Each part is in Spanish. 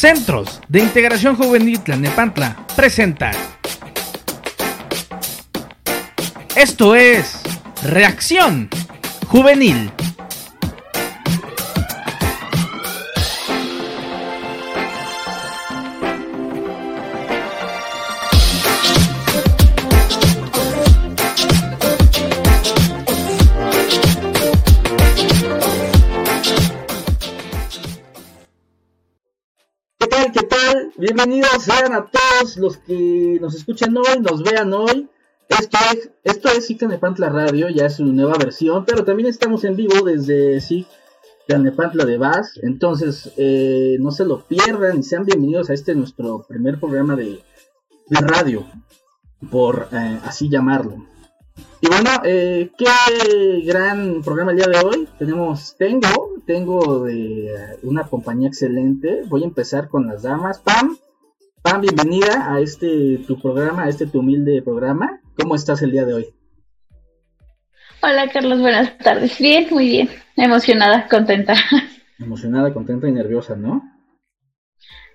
Centros de Integración Juvenil Tlanepantla presenta. Esto es Reacción Juvenil. Bienvenidos sean a todos los que nos escuchan hoy, nos vean hoy. Esto es, esto es Radio, ya es una nueva versión, pero también estamos en vivo desde Cicanepantla de Vaz. Entonces, eh, no se lo pierdan y sean bienvenidos a este nuestro primer programa de, de radio, por eh, así llamarlo. Y bueno, eh, qué gran programa el día de hoy. Tenemos, tengo, tengo de una compañía excelente. Voy a empezar con las damas. Pam, Pam, bienvenida a este tu programa, a este tu humilde programa. ¿Cómo estás el día de hoy? Hola Carlos, buenas tardes. Bien, muy bien. Emocionada, contenta. Emocionada, contenta y nerviosa, ¿no?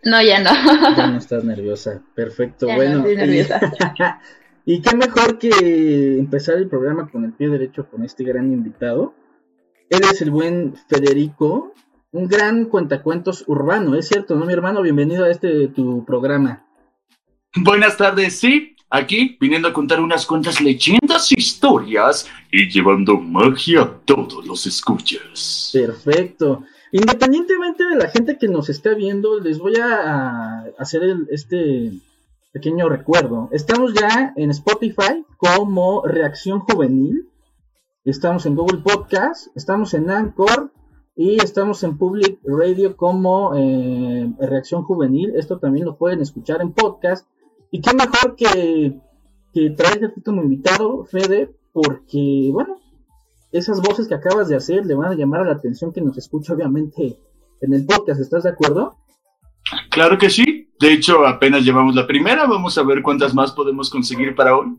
No, ya no. Ya no estás nerviosa. Perfecto, Ya bueno. no estoy nerviosa. Y qué mejor que empezar el programa con el pie derecho con este gran invitado. Él es el buen Federico, un gran cuentacuentos urbano, es cierto, ¿no, mi hermano? Bienvenido a este tu programa. Buenas tardes, sí, aquí viniendo a contar unas cuantas leyendas, historias y llevando magia a todos los escuchas. Perfecto. Independientemente de la gente que nos está viendo, les voy a, a hacer el- este pequeño recuerdo. Estamos ya en Spotify como Reacción Juvenil. Estamos en Google Podcast, estamos en Anchor y estamos en Public Radio como eh, Reacción Juvenil. Esto también lo pueden escuchar en podcast. Y qué mejor que, que traerte a como invitado, Fede, porque, bueno, esas voces que acabas de hacer le van a llamar a la atención que nos escucha, obviamente, en el podcast. ¿Estás de acuerdo? Claro que sí, de hecho apenas llevamos la primera, vamos a ver cuántas más podemos conseguir para hoy.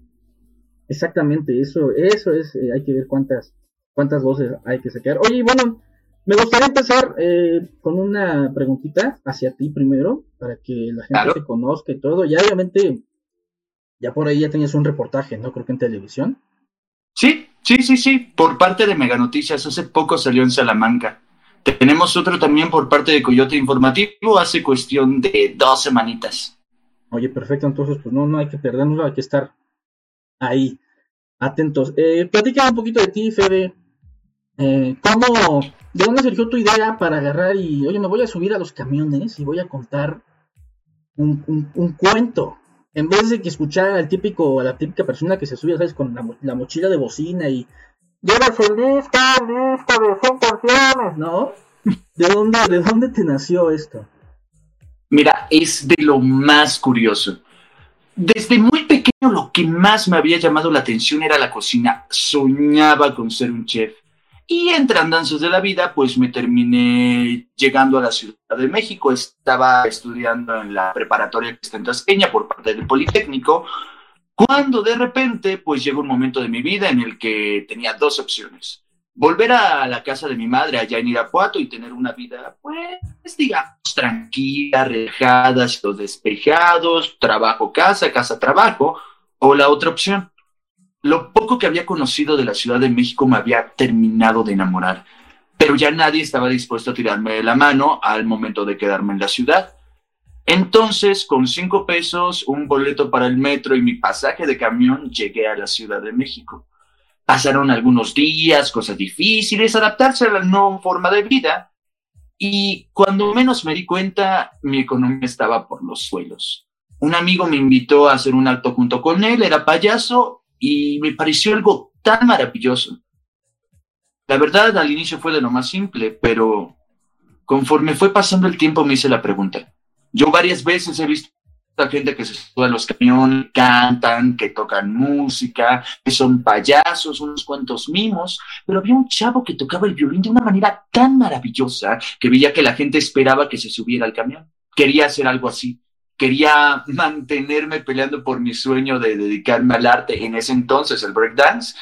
Exactamente, eso, eso es, eh, hay que ver cuántas, cuántas voces hay que sacar. Oye, y bueno, me gustaría empezar eh, con una preguntita hacia ti primero, para que la gente Claro. te conozca y todo. Ya obviamente, ya por ahí ya tenías un reportaje, ¿no? Creo que en televisión. Sí, sí, sí, sí, por parte de Mega Noticias, hace poco salió en Salamanca. Tenemos otro también por parte de Coyote Informativo, hace cuestión de dos semanitas. Oye, perfecto, entonces pues no, no hay que perdernos, hay que estar ahí, atentos. Eh, platícame un poquito de ti, Fede. Eh, ¿Cómo, de dónde surgió tu idea para agarrar y, oye, me voy a subir a los camiones y voy a contar un, cuento? En vez de que escuchar al típico, a la típica persona que se sube, ¿sabes? Con la mochila de bocina y... ¡Llevas el disco, el disco de 100 canciones! ¿No? ¿De dónde, ¿De dónde te nació esto? Mira, es de lo más curioso. Desde muy pequeño lo que más me había llamado la atención era la cocina. Soñaba con ser un chef. Y entre andanzas de la vida, pues me terminé llegando a la Ciudad de México. Estaba estudiando en la preparatoria que está en Tasqueña por parte del Politécnico. Cuando de repente, pues llegó un momento de mi vida en el que tenía dos opciones. Volver a la casa de mi madre allá en Irapuato y tener una vida, pues, digamos, tranquila, relajada, cielos despejados, trabajo, casa, casa, trabajo, o la otra opción. Lo poco que había conocido de la Ciudad de México me había terminado de enamorar, pero ya nadie estaba dispuesto a tirarme de la mano al momento de quedarme en la ciudad. Entonces, con cinco pesos, un boleto para el metro y mi pasaje de camión, llegué a la Ciudad de México. Pasaron algunos días, cosas difíciles, adaptarse a la nueva forma de vida, y cuando menos me di cuenta, mi economía estaba por los suelos. Un amigo me invitó a hacer un alto junto con él, era payaso, y me pareció algo tan maravilloso. La verdad, al inicio fue de lo más simple, pero conforme fue pasando el tiempo me hice la pregunta. Yo varias veces he visto a gente que se sube a los camiones, cantan, que tocan música, que son payasos, unos cuantos mimos, pero había un chavo que tocaba el violín de una manera tan maravillosa que veía que la gente esperaba que se subiera al camión. Quería hacer algo así. Quería mantenerme peleando por mi sueño de dedicarme al arte, en ese entonces el breakdance,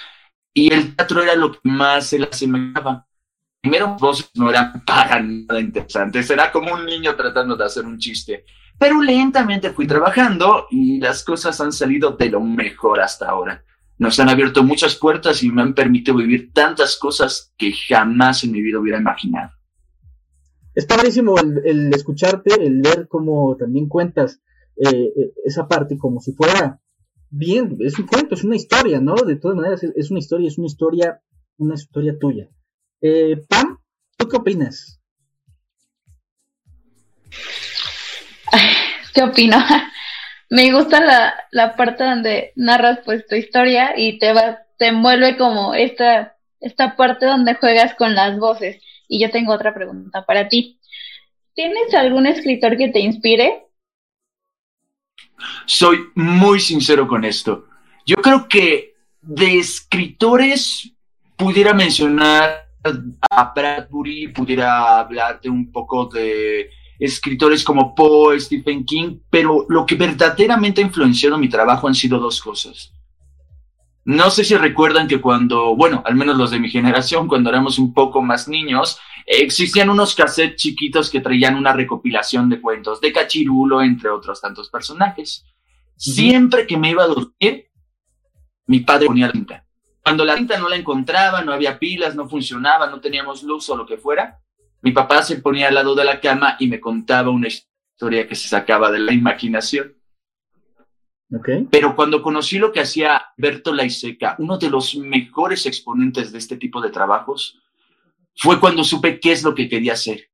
y el teatro era lo que más se le asemejaba. primero voces no eran para nada interesantes, era como un niño tratando de hacer un chiste. Pero lentamente fui trabajando y las cosas han salido de lo mejor hasta ahora. Nos han abierto muchas puertas y me han permitido vivir tantas cosas que jamás en mi vida hubiera imaginado. Es padrísimo el, escucharte, el ver cómo también cuentas eh, eh, esa parte como si fuera bien, es un cuento, es una historia, ¿no? De todas maneras, es una historia, es una historia, una historia tuya. Eh, Pam, ¿tú qué opinas? ¿Qué opino? Me gusta la, la parte donde narras pues tu historia y te va, te envuelve como esta, esta parte donde juegas con las voces. Y yo tengo otra pregunta para ti. ¿Tienes algún escritor que te inspire? Soy muy sincero con esto. Yo creo que de escritores pudiera mencionar a Bradbury, pudiera hablarte un poco de escritores como Poe, Stephen King, pero lo que verdaderamente ha influenciado mi trabajo han sido dos cosas. No sé si recuerdan que cuando, bueno, al menos los de mi generación, cuando éramos un poco más niños, existían unos cassettes chiquitos que traían una recopilación de cuentos de Cachirulo, entre otros tantos personajes. Siempre que me iba a dormir, mi padre ponía la cinta. Cuando la cinta no la encontraba, no había pilas, no funcionaba, no teníamos luz o lo que fuera, mi papá se ponía al lado de la cama y me contaba una historia que se sacaba de la imaginación. Pero cuando conocí lo que hacía Berto Laiseca, uno de los mejores exponentes de este tipo de trabajos, fue cuando supe qué es lo que quería hacer.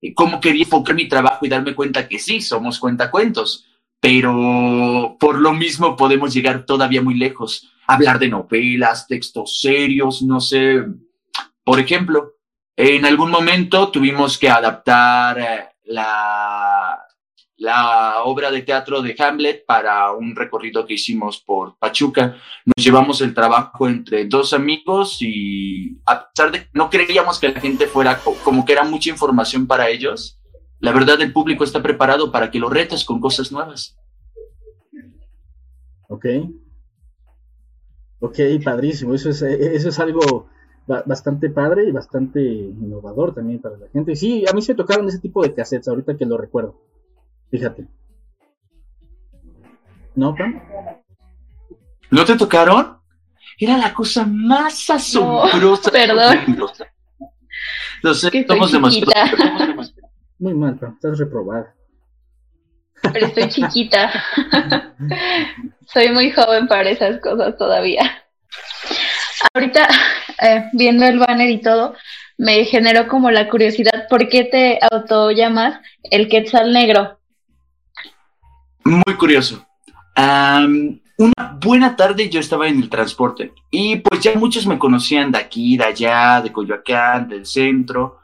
Y cómo quería enfocar mi trabajo y darme cuenta que sí, somos cuentacuentos, pero por lo mismo podemos llegar todavía muy lejos. Hablar de novelas, textos serios, no sé. Por ejemplo, en algún momento tuvimos que adaptar eh, la, la obra de teatro de Hamlet para un recorrido que hicimos por Pachuca. Nos llevamos el trabajo entre dos amigos y a pesar de que no creíamos que la gente fuera como que era mucha información para ellos, la verdad el público está preparado para que lo retes con cosas nuevas. Ok. Ok, padrísimo. Eso es, eso es algo bastante padre y bastante innovador también para la gente. Sí, a mí se tocaron ese tipo de cassettes, ahorita que lo recuerdo. Fíjate. ¿No, Pam? ¿No te tocaron? Era la cosa más asombrosa. perdón. Lo sé, estamos demasiado. Muy mal, Pam, estás reprobada. Pero estoy chiquita. Soy muy joven para esas cosas todavía. Ahorita, eh, viendo el banner y todo, me generó como la curiosidad, ¿por qué te auto llamas el Quetzal Negro? Muy curioso. una buena tarde yo estaba en el transporte y pues ya muchos me conocían de aquí, de allá, de Coyoacán, del centro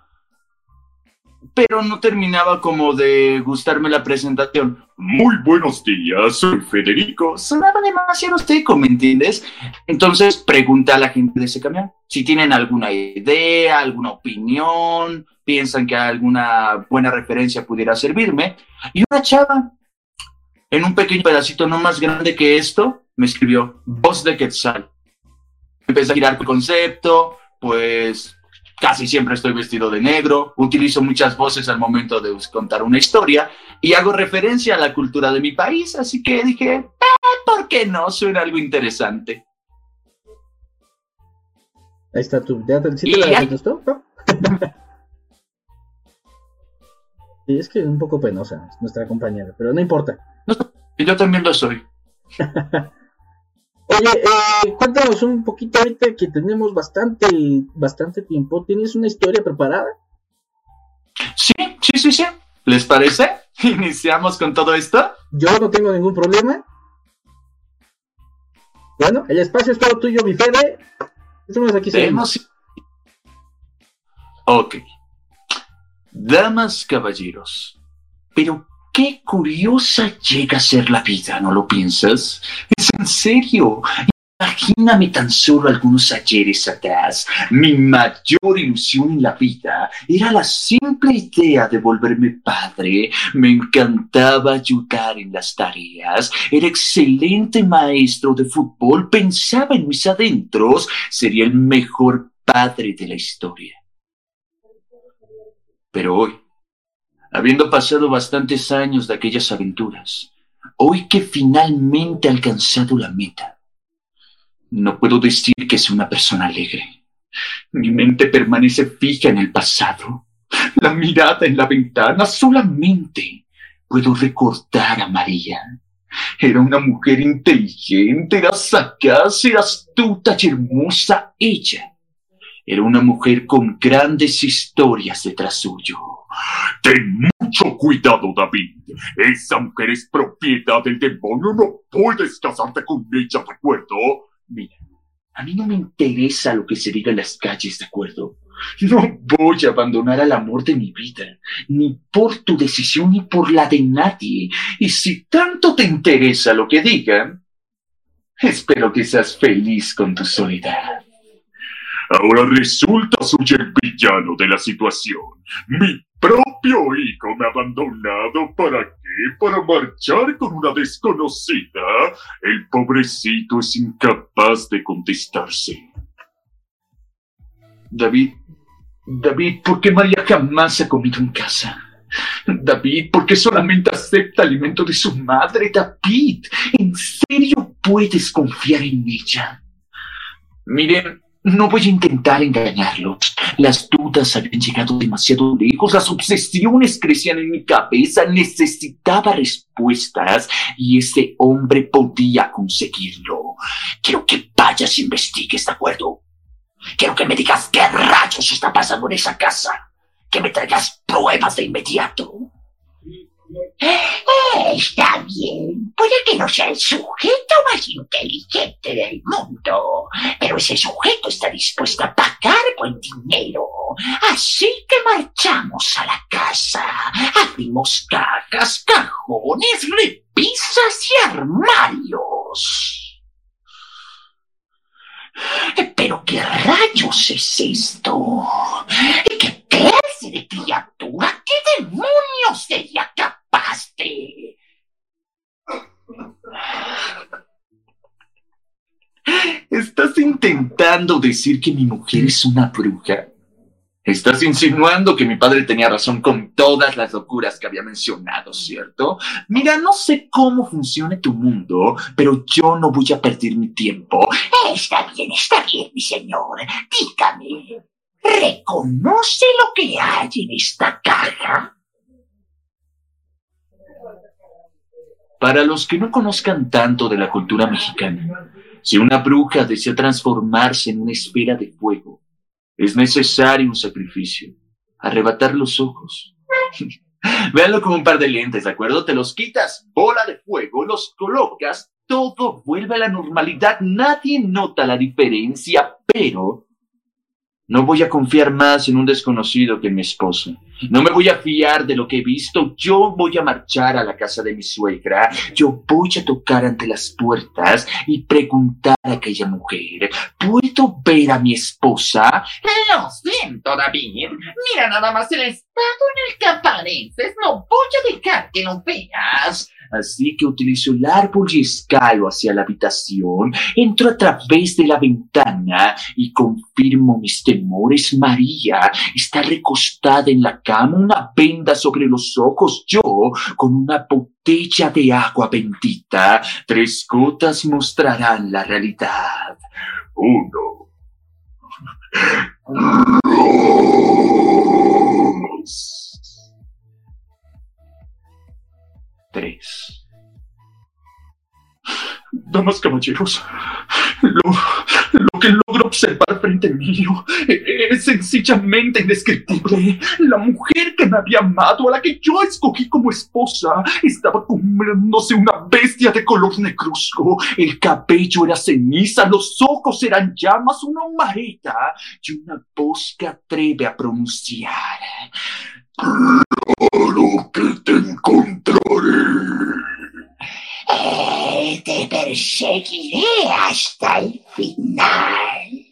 pero no terminaba como de gustarme la presentación. Muy buenos días, soy Federico. Sonaba demasiado seco, ¿me entiendes? Entonces pregunté a la gente de ese camión si tienen alguna idea, alguna opinión, piensan que alguna buena referencia pudiera servirme. Y una chava, en un pequeño pedacito no más grande que esto, me escribió voz de Quetzal. Empecé a girar el concepto, pues Casi siempre estoy vestido de negro, utilizo muchas voces al momento de contar una historia y hago referencia a la cultura de mi país, así que dije, eh, ¿por qué no? Suena algo interesante. Ahí está tu. ¿Sí te la contestó? Sí, es que es un poco penosa nuestra compañera, pero no importa. yo también lo soy. Oye, eh, cuéntanos un poquito ahorita que tenemos bastante, bastante tiempo. ¿Tienes una historia preparada? Sí, sí, sí, sí. ¿Les parece? ¿Iniciamos con todo esto? Yo no tengo ningún problema. Bueno, el espacio es todo tuyo, mi Fede. Estamos aquí. Tenemos... Ok. Damas, caballeros. Pero Qué curiosa llega a ser la vida, ¿no lo piensas? Es en serio. Imagíname tan solo algunos ayeres atrás. Mi mayor ilusión en la vida era la simple idea de volverme padre. Me encantaba ayudar en las tareas. Era excelente maestro de fútbol. Pensaba en mis adentros. Sería el mejor padre de la historia. Pero hoy, habiendo pasado bastantes años de aquellas aventuras, hoy que finalmente he alcanzado la meta, no puedo decir que sea una persona alegre. Mi mente permanece fija en el pasado, la mirada en la ventana, solamente puedo recordar a María. Era una mujer inteligente, era sagaz, astuta y hermosa ella. Era una mujer con grandes historias detrás suyo. Ten mucho cuidado, David. Esa mujer es propiedad del demonio. No puedes casarte con ella, ¿de acuerdo? Mira, a mí no me interesa lo que se diga en las calles, ¿de acuerdo? No voy a abandonar al amor de mi vida, ni por tu decisión ni por la de nadie. Y si tanto te interesa lo que digan, espero que seas feliz con tu soledad. Ahora resulta soy el villano de la situación. Mi propio hijo me ha abandonado. ¿Para qué? Para marchar con una desconocida. El pobrecito es incapaz de contestarse. David, David, ¿por qué María jamás ha comido en casa? David, ¿por qué solamente acepta alimento de su madre? David, ¿en serio puedes confiar en ella? Miren, no voy a intentar engañarlos. Las dudas habían llegado demasiado lejos, las obsesiones crecían en mi cabeza, necesitaba respuestas y ese hombre podía conseguirlo. Quiero que vayas e investigues, ¿de acuerdo? Quiero que me digas qué rayos está pasando en esa casa. Que me traigas pruebas de inmediato. Está bien. Puede que no sea el sujeto más inteligente del mundo, pero ese sujeto está dispuesto a pagar buen dinero. Así que marchamos a la casa. Abrimos cajas, cajones, repisas y armarios. ¿Pero qué rayos es esto? ¿Qué clase de criatura? ¿Qué demonios sería capaz de...? ¿Estás intentando decir que mi mujer es una bruja? Estás insinuando que mi padre tenía razón con todas las locuras que había mencionado, ¿cierto? Mira, no sé cómo funciona tu mundo, pero yo no voy a perder mi tiempo. Está bien, está bien, mi señor. Dígame, ¿reconoce lo que hay en esta caja? Para los que no conozcan tanto de la cultura mexicana, si una bruja desea transformarse en una esfera de fuego, es necesario un sacrificio, arrebatar los ojos. Véanlo como un par de lentes, ¿de acuerdo? Te los quitas, bola de fuego, los colocas, todo vuelve a la normalidad, nadie nota la diferencia, pero no voy a confiar más en un desconocido que en mi esposo. No me voy a fiar de lo que he visto. Yo voy a marchar a la casa de mi suegra. Yo voy a tocar ante las puertas y preguntar a aquella mujer, ¿puedo ver a mi esposa? Lo siento, David. Mira nada más el estado en el que apareces. No voy a dejar que lo veas. Así que utilizo el árbol y escalo hacia la habitación, entro a través de la ventana y confirmo mis temores. María está recostada en la cama, una venda sobre los ojos, yo con una botella de agua bendita. Tres gotas mostrarán la realidad. Uno. Tres. Damas, caballeros, lo, que logro observar frente mío es sencillamente indescriptible. La mujer que me había amado, a la que yo escogí como esposa, estaba comiéndose una bestia de color negruzco. El cabello era ceniza, los ojos eran llamas, una humareda y una voz que atreve a pronunciar. Que te encontraré. Eh, te perseguiré hasta el final.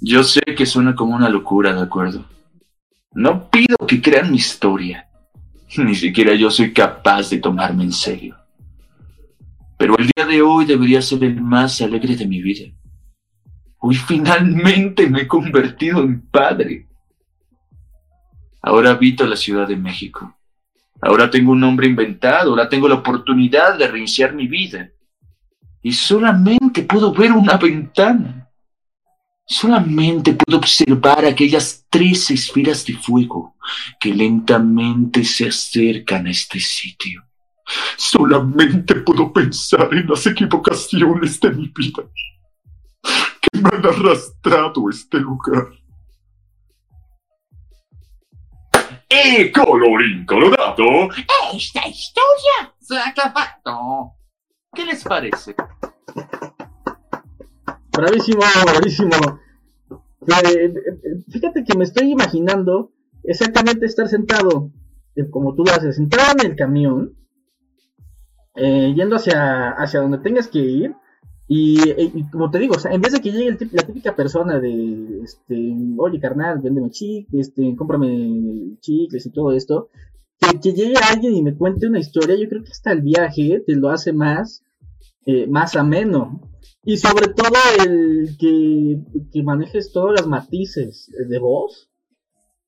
Yo sé que suena como una locura, ¿de acuerdo? No pido que crean mi historia. Ni siquiera yo soy capaz de tomarme en serio. Pero el día de hoy debería ser el más alegre de mi vida. Hoy finalmente me he convertido en padre. Ahora habito la Ciudad de México. Ahora tengo un nombre inventado, ahora tengo la oportunidad de reiniciar mi vida. Y solamente puedo ver una ventana. Solamente puedo observar aquellas tres esferas de fuego que lentamente se acercan a este sitio. Solamente puedo pensar en las equivocaciones de mi vida me han arrastrado a este lugar. Y colorín colorado, Esta historia Se ha acabado. ¿Qué les parece? Bravísimo, bravísimo. Eh, eh, fíjate que me estoy imaginando exactamente estar sentado, eh, como tú lo haces, sentado en el camión, eh, yendo hacia, hacia donde tengas que ir. Y, eh, y como te digo, o sea, en vez de que llegue la típica persona de, este, oye carnal, véndeme chicles, este, cómprame chicles y todo esto, que, que llegue alguien y me cuente una historia, yo creo que hasta el viaje te lo hace más, eh, más ameno. Y sobre todo el que, que manejes todos los matices de voz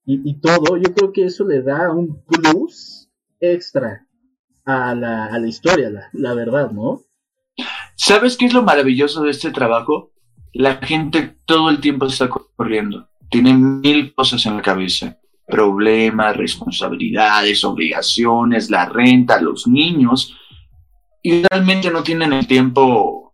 y, y todo, yo creo que eso le da un plus extra a la, a la historia, la, la verdad, ¿no? ¿Sabes qué es lo maravilloso de este trabajo? La gente todo el tiempo está corriendo. Tiene mil cosas en la cabeza. Problemas, responsabilidades, obligaciones, la renta, los niños. Y realmente no tienen el tiempo,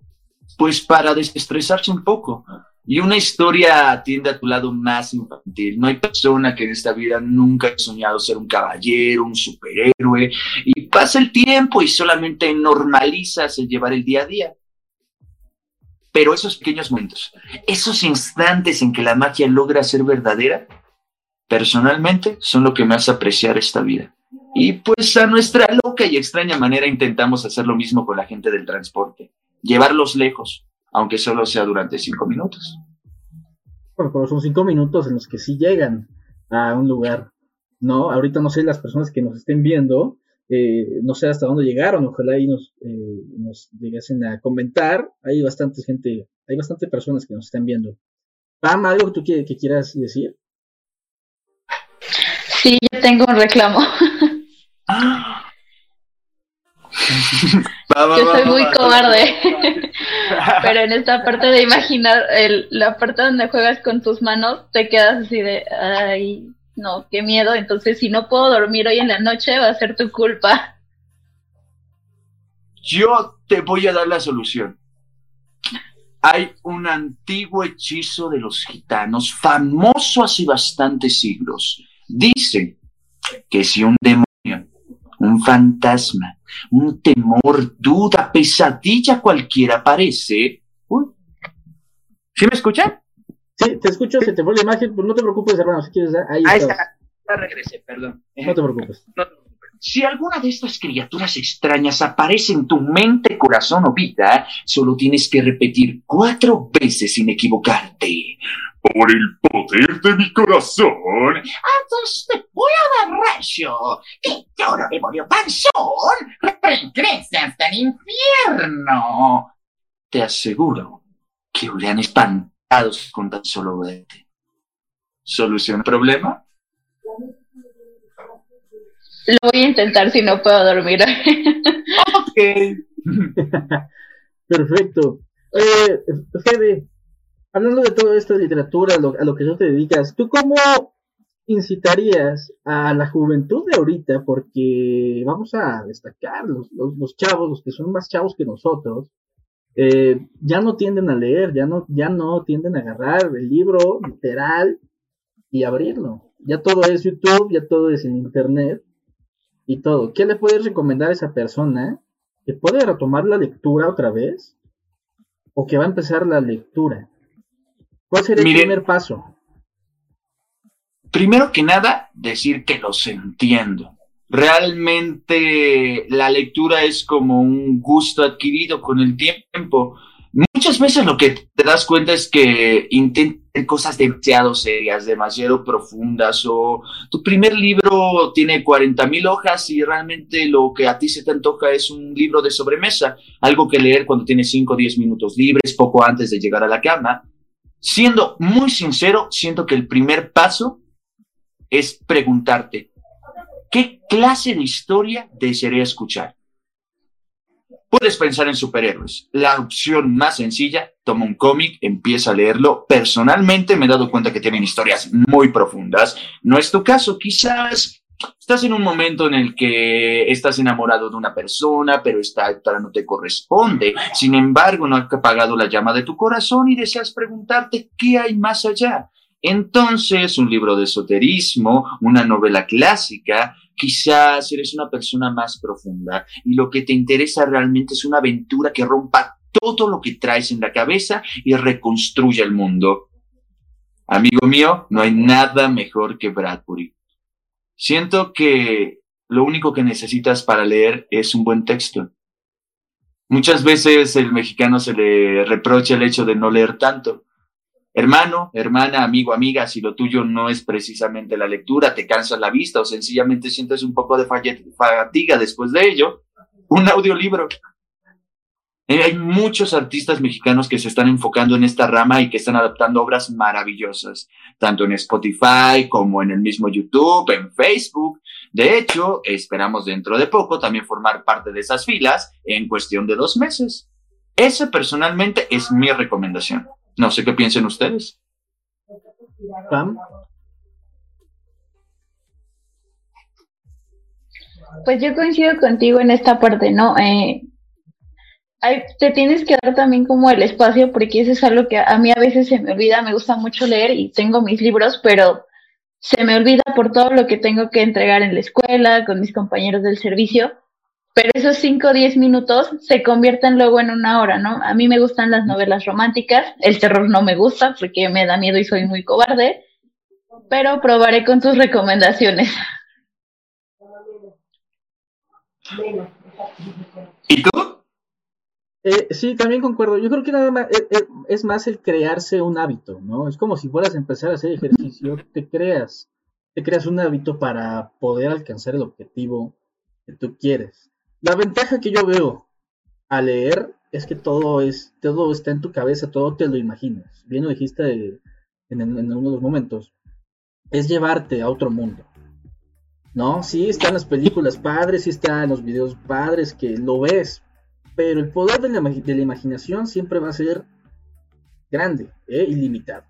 pues, para desestresarse un poco. Y una historia atiende a tu lado más infantil. No hay persona que en esta vida nunca haya soñado ser un caballero, un superhéroe. Y pasa el tiempo y solamente normalizas el llevar el día a día. Pero esos pequeños momentos, esos instantes en que la magia logra ser verdadera, personalmente son lo que me hace apreciar esta vida. Y pues a nuestra loca y extraña manera intentamos hacer lo mismo con la gente del transporte, llevarlos lejos, aunque solo sea durante cinco minutos. Bueno, pero son cinco minutos en los que sí llegan a un lugar, ¿no? Ahorita no sé las personas que nos estén viendo, eh, no sé hasta dónde llegaron, ojalá ahí nos, eh, nos llegasen a comentar. Hay bastante gente, hay bastante personas que nos están viendo. Pam, ¿algo que tú que, que quieras decir? Sí, yo tengo un reclamo. Va, va, Yo soy va, muy va. cobarde. Pero en esta parte de imaginar, el, la parte donde juegas con tus manos, te quedas así de, ay, no, qué miedo. Entonces, si no puedo dormir hoy en la noche, va a ser tu culpa. Yo te voy a dar la solución. Hay un antiguo hechizo de los gitanos, famoso hace bastantes siglos. Dice que si un demonio, un fantasma, un temor, duda, pesadilla cualquiera aparece... ¿Sí me escuchan? Sí, te escucho, se te fue la imagen, pues no te preocupes, hermano, si quieres, ahí, está. Ya regresé, perdón. No te preocupes. Si alguna de estas criaturas extrañas aparece en tu mente, corazón o vida, solo tienes que repetir cuatro veces sin equivocarte. por el poder de mi corazón, Atos te voy a dar rayo. Que toro demonio panzón regrese hasta el infierno. Te aseguro que huirán espantados con tan solo verte. ¿Solución al problema? Lo voy a intentar si no puedo dormir. Ok. Perfecto. Eh, Fede, hablando de todo esto de literatura, a lo, a lo que tú te dedicas, ¿tú cómo incitarías a la juventud de ahorita? Porque vamos a destacar, los, los, los chavos, los que son más chavos que nosotros, eh, ya no tienden a leer, ya no, ya no tienden a agarrar el libro literal y abrirlo. Ya todo es YouTube, ya todo es en Internet y todo. ¿Qué le puedes recomendar a esa persona que puede retomar la lectura otra vez o que va a empezar la lectura? ¿Cuál sería el primer paso? Primero que nada, decir que los entiendo. Realmente la lectura es como un gusto adquirido con el tiempo. Muchas veces lo que te das cuenta es que intentan cosas demasiado serias, demasiado profundas, o tu primer libro tiene 40 mil hojas y realmente lo que a ti se te antoja es un libro de sobremesa, algo que leer cuando tienes 5 o 10 minutos libres, poco antes de llegar a la cama. Siendo muy sincero, siento que el primer paso es preguntarte, ¿qué clase de historia desearía escuchar? Puedes pensar en superhéroes. La opción más sencilla, toma un cómic, empieza a leerlo. Personalmente me he dado cuenta que tienen historias muy profundas. No es tu caso, quizás estás en un momento en el que estás enamorado de una persona, pero esta otra no te corresponde. Sin embargo, no ha apagado la llama de tu corazón y deseas preguntarte qué hay más allá. Entonces, un libro de esoterismo, una novela clásica, quizás eres una persona más profunda y lo que te interesa realmente es una aventura que rompa todo lo que traes en la cabeza y reconstruya el mundo. Amigo mío, no hay nada mejor que Bradbury. Siento que lo único que necesitas para leer es un buen texto. Muchas veces el mexicano se le reprocha el hecho de no leer tanto, Hermano, hermana, amigo, amiga, si lo tuyo no es precisamente la lectura, te cansa la vista o sencillamente sientes un poco de fatiga después de ello, un audiolibro. Eh, hay muchos artistas mexicanos que se están enfocando en esta rama y que están adaptando obras maravillosas, tanto en Spotify como en el mismo YouTube, en Facebook. De hecho, esperamos dentro de poco también formar parte de esas filas en cuestión de dos meses. Esa personalmente es mi recomendación. No sé qué piensen ustedes. Pues yo coincido contigo en esta parte, ¿no? Eh, te tienes que dar también como el espacio porque eso es algo que a mí a veces se me olvida, me gusta mucho leer y tengo mis libros, pero se me olvida por todo lo que tengo que entregar en la escuela, con mis compañeros del servicio pero esos 5 o 10 minutos se convierten luego en una hora, ¿no? A mí me gustan las novelas románticas, el terror no me gusta porque me da miedo y soy muy cobarde, pero probaré con tus recomendaciones. ¿Y tú? Eh, sí, también concuerdo. Yo creo que nada más eh, eh, es más el crearse un hábito, ¿no? Es como si fueras a empezar a hacer ejercicio, te creas, te creas un hábito para poder alcanzar el objetivo que tú quieres. La ventaja que yo veo a leer es que todo es todo está en tu cabeza, todo te lo imaginas. Bien lo dijiste en, en, uno de los momentos. Es llevarte a otro mundo. ¿No? Sí están las películas padres, sí están los videos padres que lo ves, pero el poder de la, de la imaginación siempre va a ser grande, e ilimitado.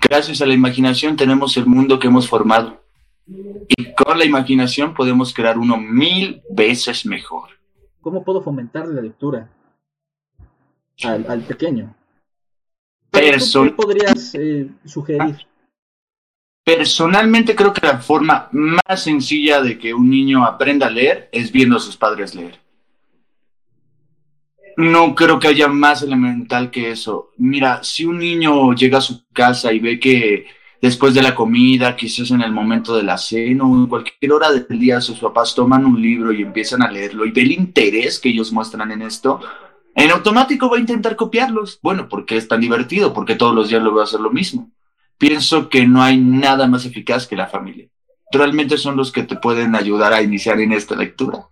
Gracias a la imaginación tenemos el mundo que hemos formado. Y con la imaginación podemos crear uno mil veces mejor. ¿Cómo puedo fomentar la lectura al, pequeño? ¿Qué podrías eh, sugerir? Personalmente creo que la forma más sencilla de que un niño aprenda a leer es viendo a sus padres leer. No creo que haya más elemental que eso. Mira, si un niño llega a su casa y ve que después de la comida, quizás en el momento de la cena o en cualquier hora del día, sus papás toman un libro y empiezan a leerlo y ve el interés que ellos muestran en esto, en automático va a intentar copiarlos. Bueno, porque es tan divertido, porque todos los días lo voy a hacer lo mismo. Pienso que no hay nada más eficaz que la familia. Realmente son los que te pueden ayudar a iniciar en esta lectura.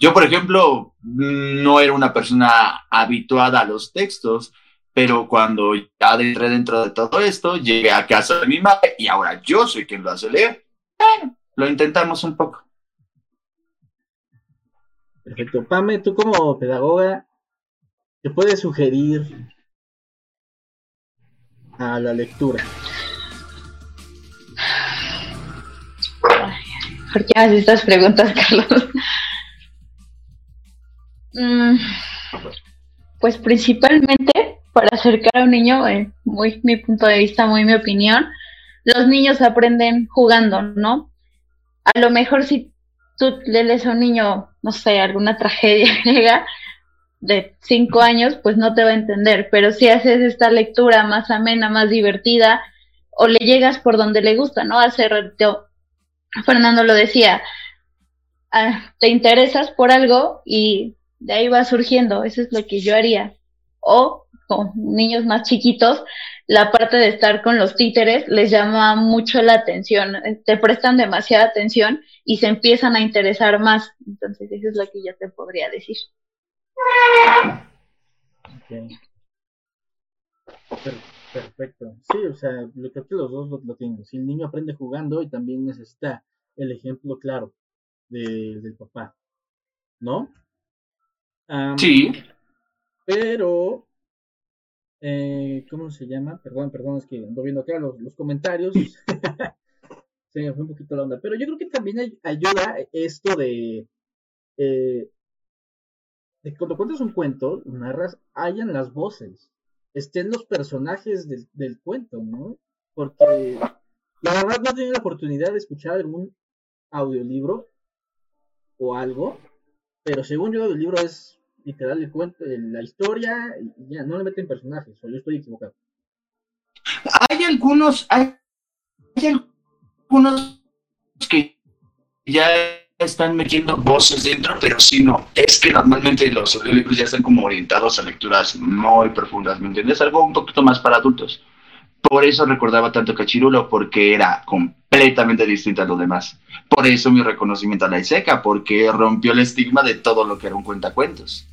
Yo, por ejemplo, no era una persona habituada a los textos, pero cuando ya entré dentro de todo esto, llegué a casa de mi madre y ahora yo soy quien lo hace leer. Bueno, lo intentamos un poco. Perfecto. Pame, tú como pedagoga, ¿te puedes sugerir a la lectura? ¿Por qué haces estas preguntas, Carlos? Mm, pues principalmente para acercar a un niño, eh, muy mi punto de vista, muy mi opinión, los niños aprenden jugando, ¿no? A lo mejor si tú le lees a un niño, no sé, alguna tragedia griega de cinco años, pues no te va a entender, pero si haces esta lectura más amena, más divertida, o le llegas por donde le gusta, ¿no? Hace Fernando lo decía, ah, te interesas por algo y de ahí va surgiendo, eso es lo que yo haría. O con niños más chiquitos, la parte de estar con los títeres les llama mucho la atención, eh, te prestan demasiada atención y se empiezan a interesar más. Entonces, eso es lo que yo te podría decir. Perfecto. Sí, o sea, yo creo que los dos lo, lo tienen. Si el niño aprende jugando y también necesita el ejemplo claro de, del papá, ¿no? Sí, Pero, eh, ¿cómo se llama? Perdón, perdón, es que ando viendo acá los, los comentarios. se me fue un poquito la onda. Pero yo creo que también ay- ayuda esto de, eh, de cuando cuentas un cuento, narras, hayan las voces, estén los personajes del, del cuento, ¿no? Porque la verdad no he tenido la oportunidad de escuchar algún audiolibro o algo, pero según yo el audiolibro es literal el cuento, la historia y ya, no le meten personajes, o yo estoy equivocado. hay algunos, hay, hay algunos que ya están metiendo voces dentro, pero sí no. Es que normalmente los audiolibros ya están como orientados a lecturas muy profundas, ¿me entiendes? Algo un poquito más para adultos. Por eso recordaba tanto Cachirulo, porque era completamente distinto a lo demás. Por eso mi reconocimiento a la Iseca, porque rompió el estigma de todo lo que era un cuentacuentos.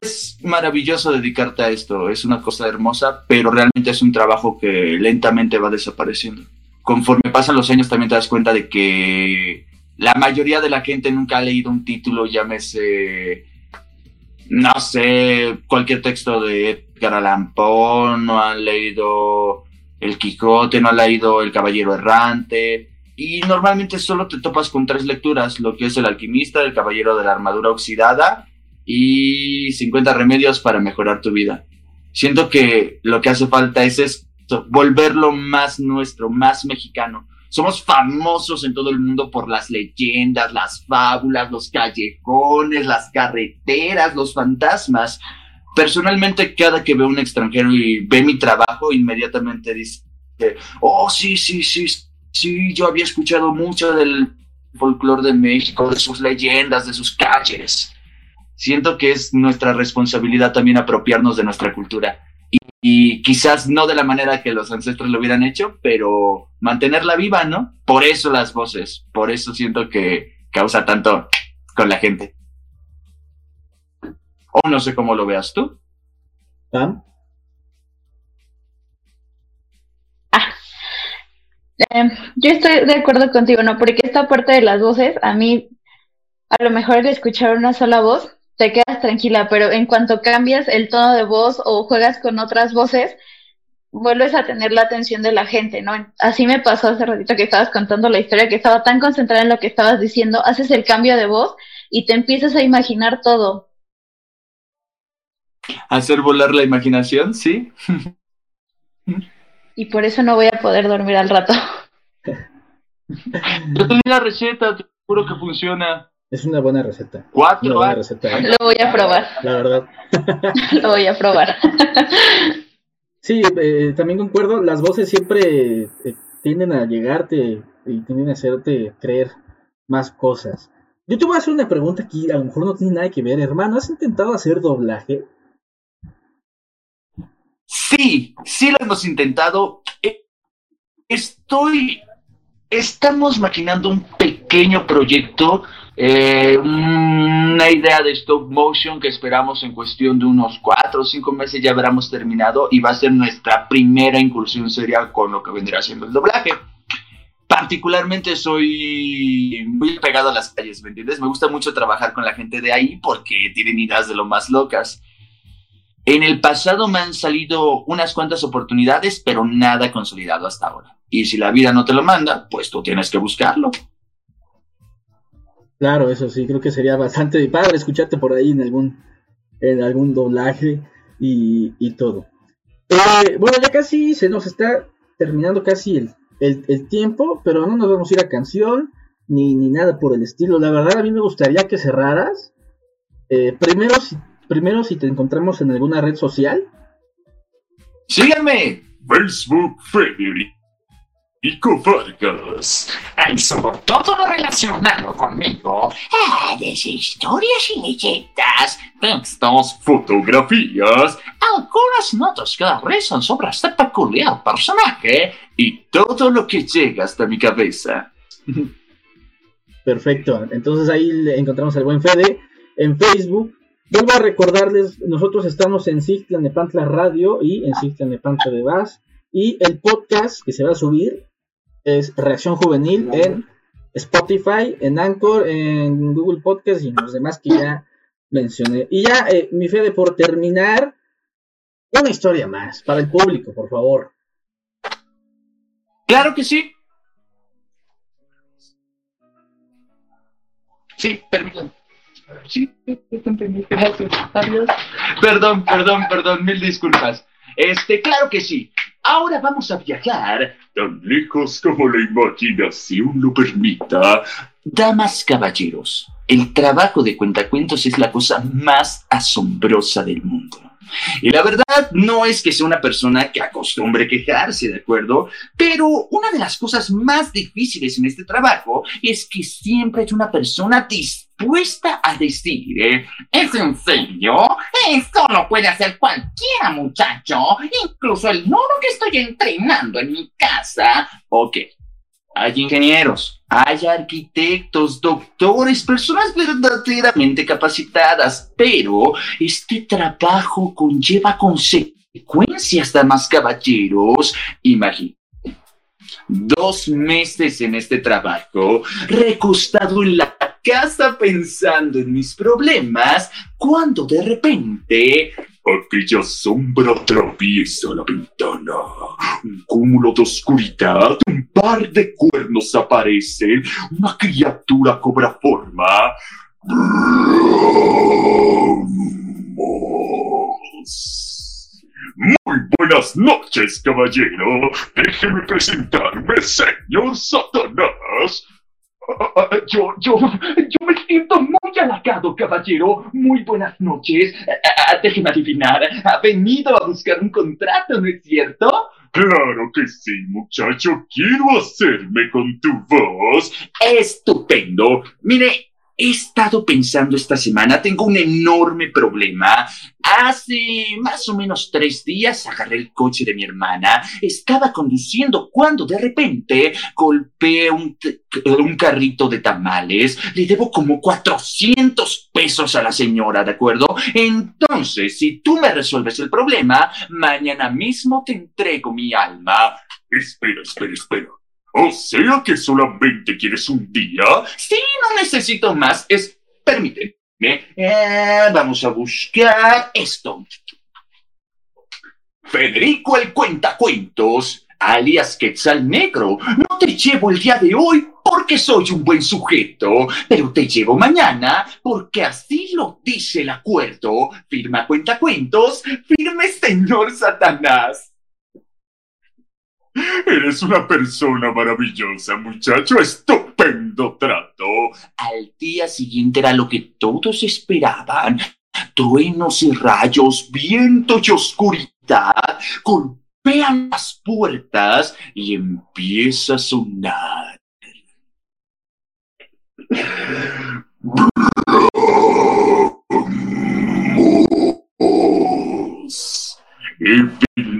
Es maravilloso dedicarte a esto, es una cosa hermosa, pero realmente es un trabajo que lentamente va desapareciendo. Conforme pasan los años también te das cuenta de que la mayoría de la gente nunca ha leído un título, llámese, y 50 remedios para mejorar tu vida. Siento que lo que hace falta es esto, volverlo más nuestro, más mexicano. Somos famosos en todo el mundo por las leyendas, las fábulas, los callejones, las carreteras, los fantasmas. Personalmente, cada que veo un extranjero y ve mi trabajo, inmediatamente dice, oh, sí, sí, sí, sí, yo había escuchado mucho del folclore de México, de sus leyendas, de sus calles siento que es nuestra responsabilidad también apropiarnos de nuestra cultura. Y, y, quizás no de la manera que los ancestros lo hubieran hecho, pero mantenerla viva, ¿no? Por eso las voces, por eso siento que causa tanto con la gente. O no sé cómo lo veas tú. Ah. Eh, yo estoy de acuerdo contigo, ¿no? Porque esta parte de las voces, a mí, a lo mejor el escuchar una sola voz, te quedas tranquila, pero en cuanto cambias el tono de voz o juegas con otras voces, vuelves a tener la atención de la gente, ¿no? Así me pasó hace ratito que estabas contando la historia, que estaba tan concentrada en lo que estabas diciendo, haces el cambio de voz y te empiezas a imaginar todo. Hacer volar la imaginación, sí. y por eso no voy a poder dormir al rato. Yo tenía la receta, te juro que funciona. Es una buena receta. Cuatro una buena receta, ¿eh? Lo voy a probar. La verdad. Lo voy a probar. sí, eh, también concuerdo. Las voces siempre eh, tienden a llegarte y tienden a hacerte creer más cosas. Yo te voy a hacer una pregunta aquí, a lo mejor no tiene nada que ver, hermano. ¿Has intentado hacer doblaje? Sí, sí lo hemos intentado. Estoy. Estamos maquinando un pequeño proyecto eh, una idea de stop motion que esperamos en cuestión de unos cuatro o cinco meses ya habremos terminado y va a ser nuestra primera incursión seria con lo que vendría siendo el doblaje. Particularmente soy muy pegado a las calles, ¿me entiendes? Me gusta mucho trabajar con la gente de ahí porque tienen ideas de lo más locas. En el pasado me han salido unas cuantas oportunidades, pero nada consolidado hasta ahora. Y si la vida no te lo manda, pues tú tienes que buscarlo. Claro, eso sí, creo que sería bastante padre escucharte por ahí en algún, en algún doblaje y, y todo. Eh, bueno, ya casi se nos está terminando casi el, el, el, tiempo, pero no nos vamos a ir a canción ni, ni nada por el estilo. La verdad, a mí me gustaría que cerraras. Eh, primero, si, primero, si te encontramos en alguna red social. Síganme. Facebook Frederick. Nico Vargas. Y sobre todo lo relacionado conmigo. Ah, desde historias y leyendas, textos, fotografías, algunas notas que rezan sobre este peculiar personaje y todo lo que llega hasta mi cabeza. Perfecto. Entonces ahí le encontramos al buen Fede en Facebook Vuelvo a recordarles, nosotros estamos en Nepantla Radio y en Nepantla de Vaz. Y el podcast que se va a subir es Reacción Juvenil en Spotify, en Anchor, en Google Podcast y en los demás que ya mencioné. Y ya, eh, mi fe de por terminar, una historia más para el público, por favor. Claro que sí. Sí, permítanme. Sí, Adiós. Perdón, perdón, perdón, mil disculpas. Este, claro que sí. Ahora vamos a viajar tan lejos como la imaginación lo permita. Damas, caballeros, el trabajo de cuentacuentos es la cosa más asombrosa del mundo. Y la verdad no es que sea una persona que acostumbre quejarse, ¿de acuerdo? Pero una de las cosas más difíciles en este trabajo es que siempre hay una persona dispuesta a decir, ¿eh? ¿es en serio? Esto lo puede hacer cualquiera, muchacho. Incluso el nono que estoy entrenando en mi casa. Ok, hay ingenieros, hay arquitectos, doctores, personas verdaderamente capacitadas, pero este trabajo conlleva consecuencias, damas caballeros. Imagínate. Dos meses en este trabajo, recostado en la casa pensando en mis problemas, cuando de repente Aquella sombra atraviesa la ventana. Un cúmulo de oscuridad, un par de cuernos aparecen, una criatura cobra forma. Muy buenas noches, caballero. Déjeme presentarme, señor Satanás. Yo, yo, yo me caballero. Muy buenas noches. Déjeme adivinar. Ha venido a buscar un contrato, ¿no es cierto? Claro que sí, muchacho. Quiero hacerme con tu voz. Estupendo. Mire, He estado pensando esta semana, tengo un enorme problema. Hace más o menos tres días agarré el coche de mi hermana, estaba conduciendo cuando de repente golpeé un, un carrito de tamales, le debo como 400 pesos a la señora, ¿de acuerdo? Entonces, si tú me resuelves el problema, mañana mismo te entrego mi alma. Espera, espera, espera. O sea que solamente quieres un día. Sí, no necesito más. Es, permíteme. Eh, vamos a buscar esto. Federico el Cuentacuentos, alias Quetzal Negro. No te llevo el día de hoy porque soy un buen sujeto, pero te llevo mañana porque así lo dice el acuerdo. Firma Cuentacuentos, firme señor Satanás. Eres una persona maravillosa, muchacho. Estupendo trato. Al día siguiente era lo que todos esperaban. Truenos y rayos, viento y oscuridad golpean las puertas y empieza a sonar.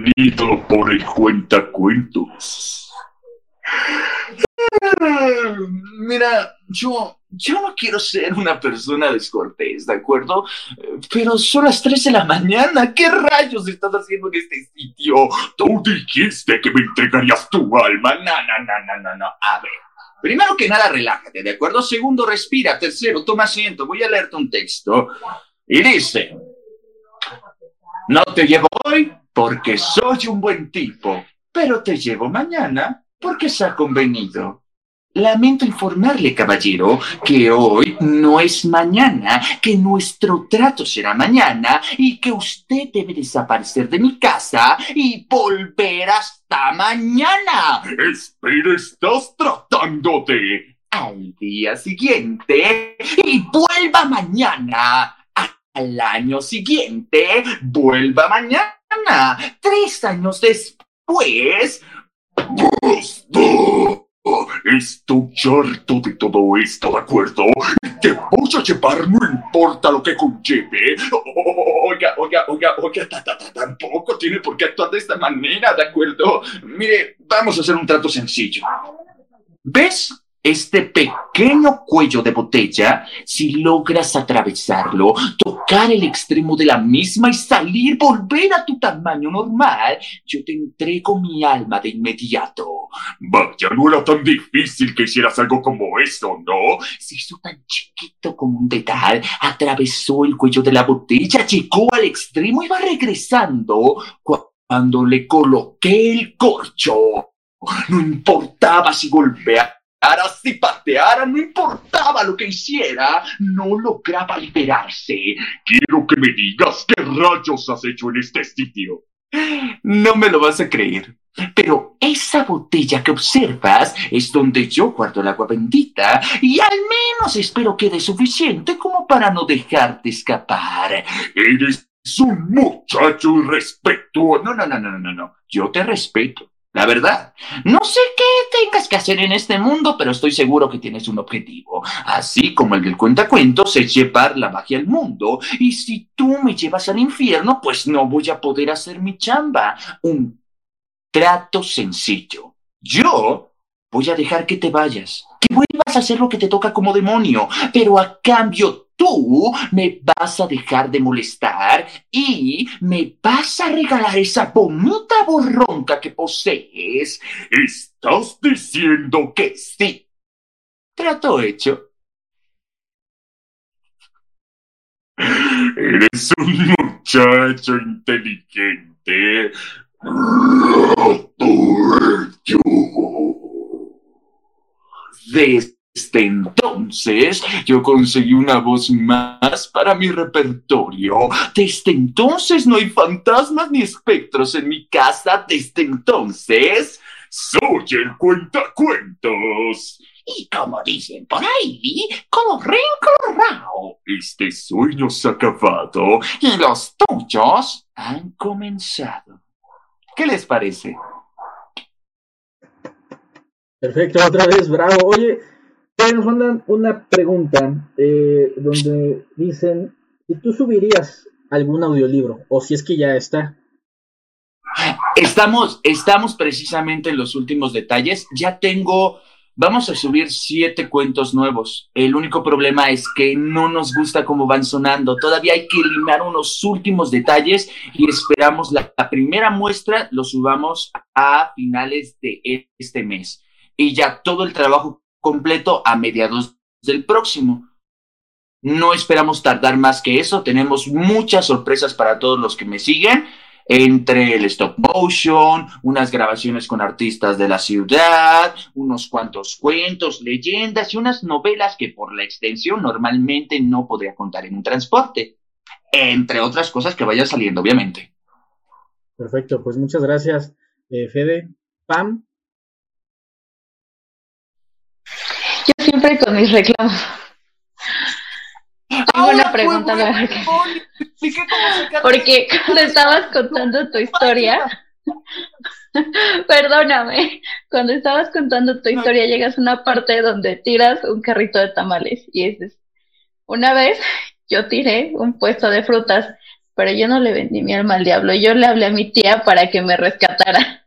He venido por el cuentacuentos. Mira, yo, yo no quiero ser una persona descortés, ¿de acuerdo? Pero son las 3 de la mañana. ¿Qué rayos estás haciendo en este sitio? Tú dijiste que me entregarías tu alma. No, no, no, no, no, no. A ver. Primero que nada, relájate, ¿de acuerdo? Segundo, respira. Tercero, toma asiento. Voy a leerte un texto. Y dice, no te llevo hoy porque soy un buen tipo, pero te llevo mañana porque se ha convenido. Lamento informarle, caballero, que hoy no es mañana, que nuestro trato será mañana y que usted debe desaparecer de mi casa y volver hasta mañana. Espera, estás tratando de... Al día siguiente y vuelva mañana al año siguiente, vuelva mañana. Tres años después... Estoy harto de todo esto, ¿de acuerdo? Te voy a llevar, no importa lo que conlleve. Oiga, oiga, oiga, oiga, tampoco tiene por qué actuar de esta manera, ¿de acuerdo? Mire, vamos a hacer un trato sencillo. ¿Ves este pequeño cuello de botella, si logras atravesarlo, tocar el extremo de la misma y salir, volver a tu tamaño normal, yo te entrego mi alma de inmediato. Vaya, no era tan difícil que hicieras algo como eso, ¿no? Se hizo tan chiquito como un dedal, atravesó el cuello de la botella, llegó al extremo y va regresando cuando le coloqué el corcho. No importaba si golpeaba si pateara, no importaba lo que hiciera, no lograba liberarse. Quiero que me digas qué rayos has hecho en este sitio. No me lo vas a creer. Pero esa botella que observas es donde yo guardo el agua bendita y al menos espero que dé suficiente como para no dejarte escapar. Eres un muchacho irrespetuoso. No, no, no, no, no, no. Yo te respeto. La verdad, no sé qué tengas que hacer en este mundo, pero estoy seguro que tienes un objetivo. Así como el del cuentacuentos es llevar la magia al mundo. Y si tú me llevas al infierno, pues no voy a poder hacer mi chamba. Un trato sencillo. Yo voy a dejar que te vayas, que vuelvas a hacer lo que te toca como demonio, pero a cambio tú me vas a dejar de molestar y me vas a regalar esa bonita borronca que posees. ¿Estás diciendo que sí? Trato hecho. Eres un muchacho inteligente. De desde entonces yo conseguí una voz más para mi repertorio. Desde entonces no hay fantasmas ni espectros en mi casa. Desde entonces soy el cuentacuentos. Y como dicen por ahí, como reencolorado. Este sueño se ha acabado y los tuyos han comenzado. ¿Qué les parece? Perfecto, otra vez, bravo. Oye, nos mandan una pregunta eh, donde dicen si tú subirías algún audiolibro o si es que ya está. Estamos, estamos precisamente en los últimos detalles. Ya tengo, vamos a subir siete cuentos nuevos. El único problema es que no nos gusta cómo van sonando. Todavía hay que eliminar unos últimos detalles y esperamos la primera muestra lo subamos a finales de este mes. Y ya todo el trabajo completo a mediados del próximo. No esperamos tardar más que eso. Tenemos muchas sorpresas para todos los que me siguen. Entre el stop motion, unas grabaciones con artistas de la ciudad, unos cuantos cuentos, leyendas y unas novelas que por la extensión normalmente no podría contar en un transporte. Entre otras cosas que vayan saliendo, obviamente. Perfecto, pues muchas gracias, eh, Fede. Pam, siempre con mis reclamos. Tengo una pregunta, Porque cuando estabas contando tu historia, perdóname, cuando estabas contando tu historia llegas a una parte donde tiras un carrito de tamales y es una vez yo tiré un puesto de frutas, pero yo no le vendí mi alma al diablo, yo le hablé a mi tía para que me rescatara.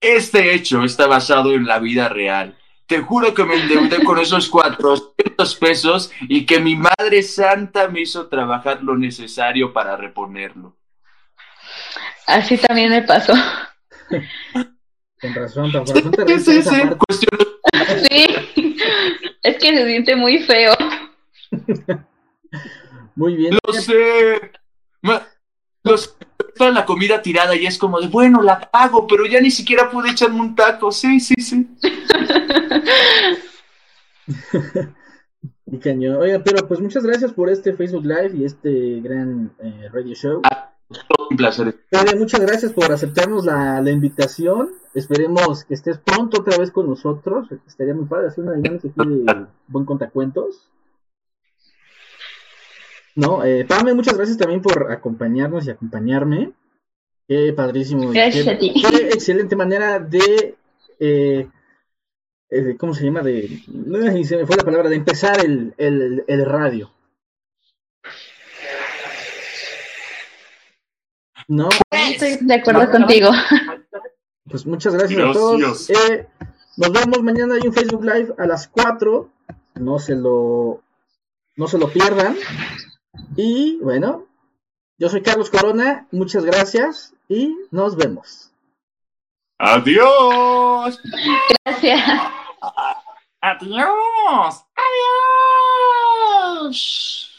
Este hecho está basado en la vida real. Te juro que me endeudé con esos 400 pesos y que mi Madre Santa me hizo trabajar lo necesario para reponerlo. Así también me pasó. Con razón, con razón te sí, sí, sí. sí, es que se siente muy feo. Muy bien. Lo sé. Los toda la comida tirada y es como de, bueno, la pago, pero ya ni siquiera pude echarme un taco. Sí, sí, sí. Mi cañón. Oiga, pero pues muchas gracias por este Facebook Live y este gran eh, radio show. Ah, un placer. muchas gracias por aceptarnos la, la, invitación. Esperemos que estés pronto otra vez con nosotros. Estaría muy padre hacer una dinámica aquí de buen contacuentos. No, eh, Pame, muchas gracias también por acompañarnos y acompañarme. Qué padrísimo. Gracias a ti. Qué excelente manera de, eh, eh, ¿cómo se llama? De, se me fue la palabra, de empezar el, el, el radio. No. Estoy de acuerdo contigo. Pues muchas gracias, a todos. Eh, Nos vemos mañana hay un Facebook Live a las 4. No se lo no se lo pierdan. Y bueno, yo soy Carlos Corona, muchas gracias y nos vemos. Adiós. Gracias. Adiós. Adiós.